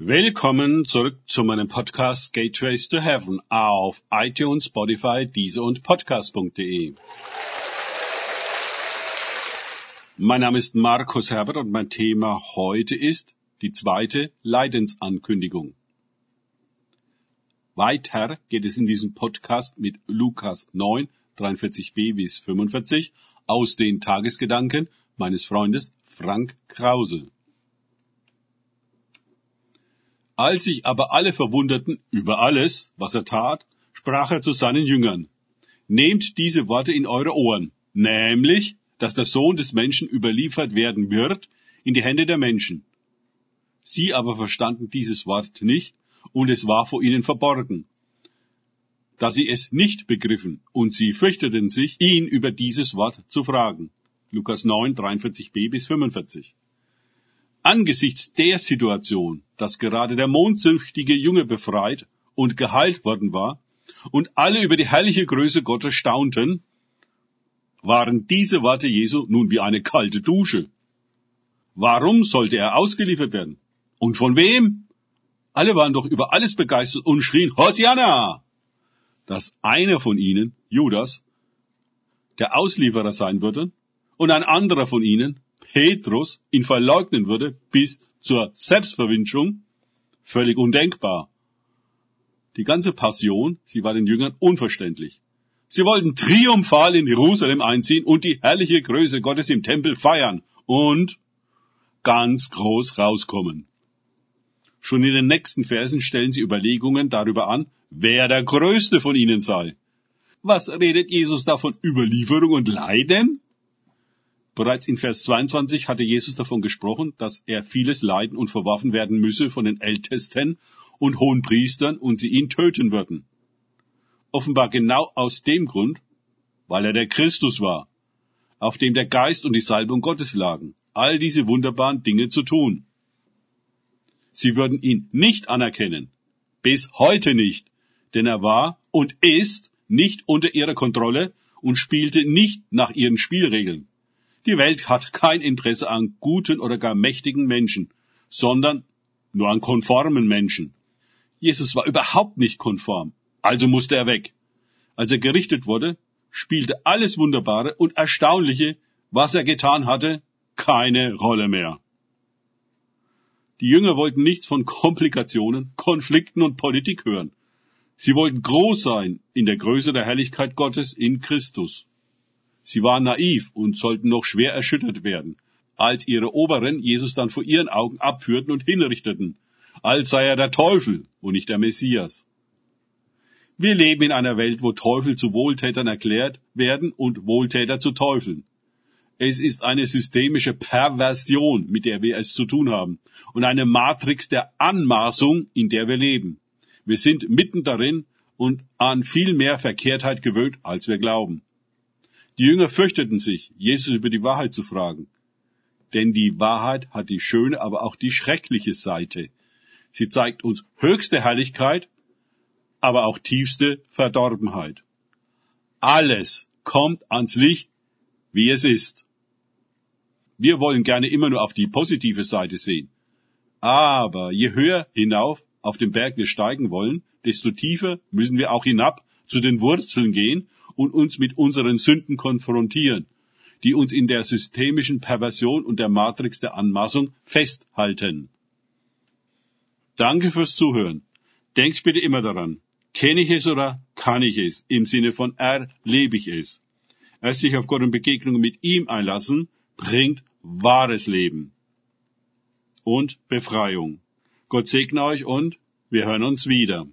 Willkommen zurück zu meinem Podcast Gateways to Heaven auf iTunes, Spotify, Deezer und Podcast.de. Mein Name ist Markus Herbert und mein Thema heute ist die zweite Leidensankündigung. Weiter geht es in diesem Podcast mit Lukas 9, 43b bis 45 aus den Tagesgedanken meines Freundes Frank Krause. Als sich aber alle verwunderten über alles, was er tat, sprach er zu seinen Jüngern, Nehmt diese Worte in eure Ohren, nämlich, dass der Sohn des Menschen überliefert werden wird in die Hände der Menschen. Sie aber verstanden dieses Wort nicht, und es war vor ihnen verborgen, da sie es nicht begriffen, und sie fürchteten sich, ihn über dieses Wort zu fragen. Lukas 9, 43b bis 45 angesichts der Situation, dass gerade der mondsüchtige Junge befreit und geheilt worden war und alle über die herrliche Größe Gottes staunten, waren diese Worte Jesu nun wie eine kalte Dusche. Warum sollte er ausgeliefert werden? Und von wem? Alle waren doch über alles begeistert und schrien Hosianna! Dass einer von ihnen, Judas, der Auslieferer sein würde und ein anderer von ihnen, Petrus ihn verleugnen würde bis zur Selbstverwünschung, völlig undenkbar. Die ganze Passion, sie war den Jüngern unverständlich. Sie wollten triumphal in Jerusalem einziehen und die herrliche Größe Gottes im Tempel feiern und ganz groß rauskommen. Schon in den nächsten Versen stellen sie Überlegungen darüber an, wer der Größte von ihnen sei. Was redet Jesus da von Überlieferung und Leiden? Bereits in Vers 22 hatte Jesus davon gesprochen, dass er vieles leiden und verworfen werden müsse von den Ältesten und hohen Priestern und sie ihn töten würden. Offenbar genau aus dem Grund, weil er der Christus war, auf dem der Geist und die Salbung Gottes lagen, all diese wunderbaren Dinge zu tun. Sie würden ihn nicht anerkennen, bis heute nicht, denn er war und ist nicht unter ihrer Kontrolle und spielte nicht nach ihren Spielregeln. Die Welt hat kein Interesse an guten oder gar mächtigen Menschen, sondern nur an konformen Menschen. Jesus war überhaupt nicht konform, also musste er weg. Als er gerichtet wurde, spielte alles Wunderbare und Erstaunliche, was er getan hatte, keine Rolle mehr. Die Jünger wollten nichts von Komplikationen, Konflikten und Politik hören. Sie wollten groß sein in der Größe der Herrlichkeit Gottes in Christus. Sie waren naiv und sollten noch schwer erschüttert werden, als ihre Oberen Jesus dann vor ihren Augen abführten und hinrichteten, als sei er der Teufel und nicht der Messias. Wir leben in einer Welt, wo Teufel zu Wohltätern erklärt werden und Wohltäter zu Teufeln. Es ist eine systemische Perversion, mit der wir es zu tun haben, und eine Matrix der Anmaßung, in der wir leben. Wir sind mitten darin und an viel mehr Verkehrtheit gewöhnt, als wir glauben. Die Jünger fürchteten sich, Jesus über die Wahrheit zu fragen. Denn die Wahrheit hat die schöne, aber auch die schreckliche Seite. Sie zeigt uns höchste Herrlichkeit, aber auch tiefste Verdorbenheit. Alles kommt ans Licht, wie es ist. Wir wollen gerne immer nur auf die positive Seite sehen. Aber je höher hinauf auf den Berg wir steigen wollen, desto tiefer müssen wir auch hinab zu den Wurzeln gehen und uns mit unseren Sünden konfrontieren, die uns in der systemischen Perversion und der Matrix der Anmaßung festhalten. Danke fürs Zuhören. Denkt bitte immer daran, kenne ich es oder kann ich es, im Sinne von erlebe ich es. Erst sich auf Gott und Begegnungen mit ihm einlassen, bringt wahres Leben und Befreiung. Gott segne euch und wir hören uns wieder.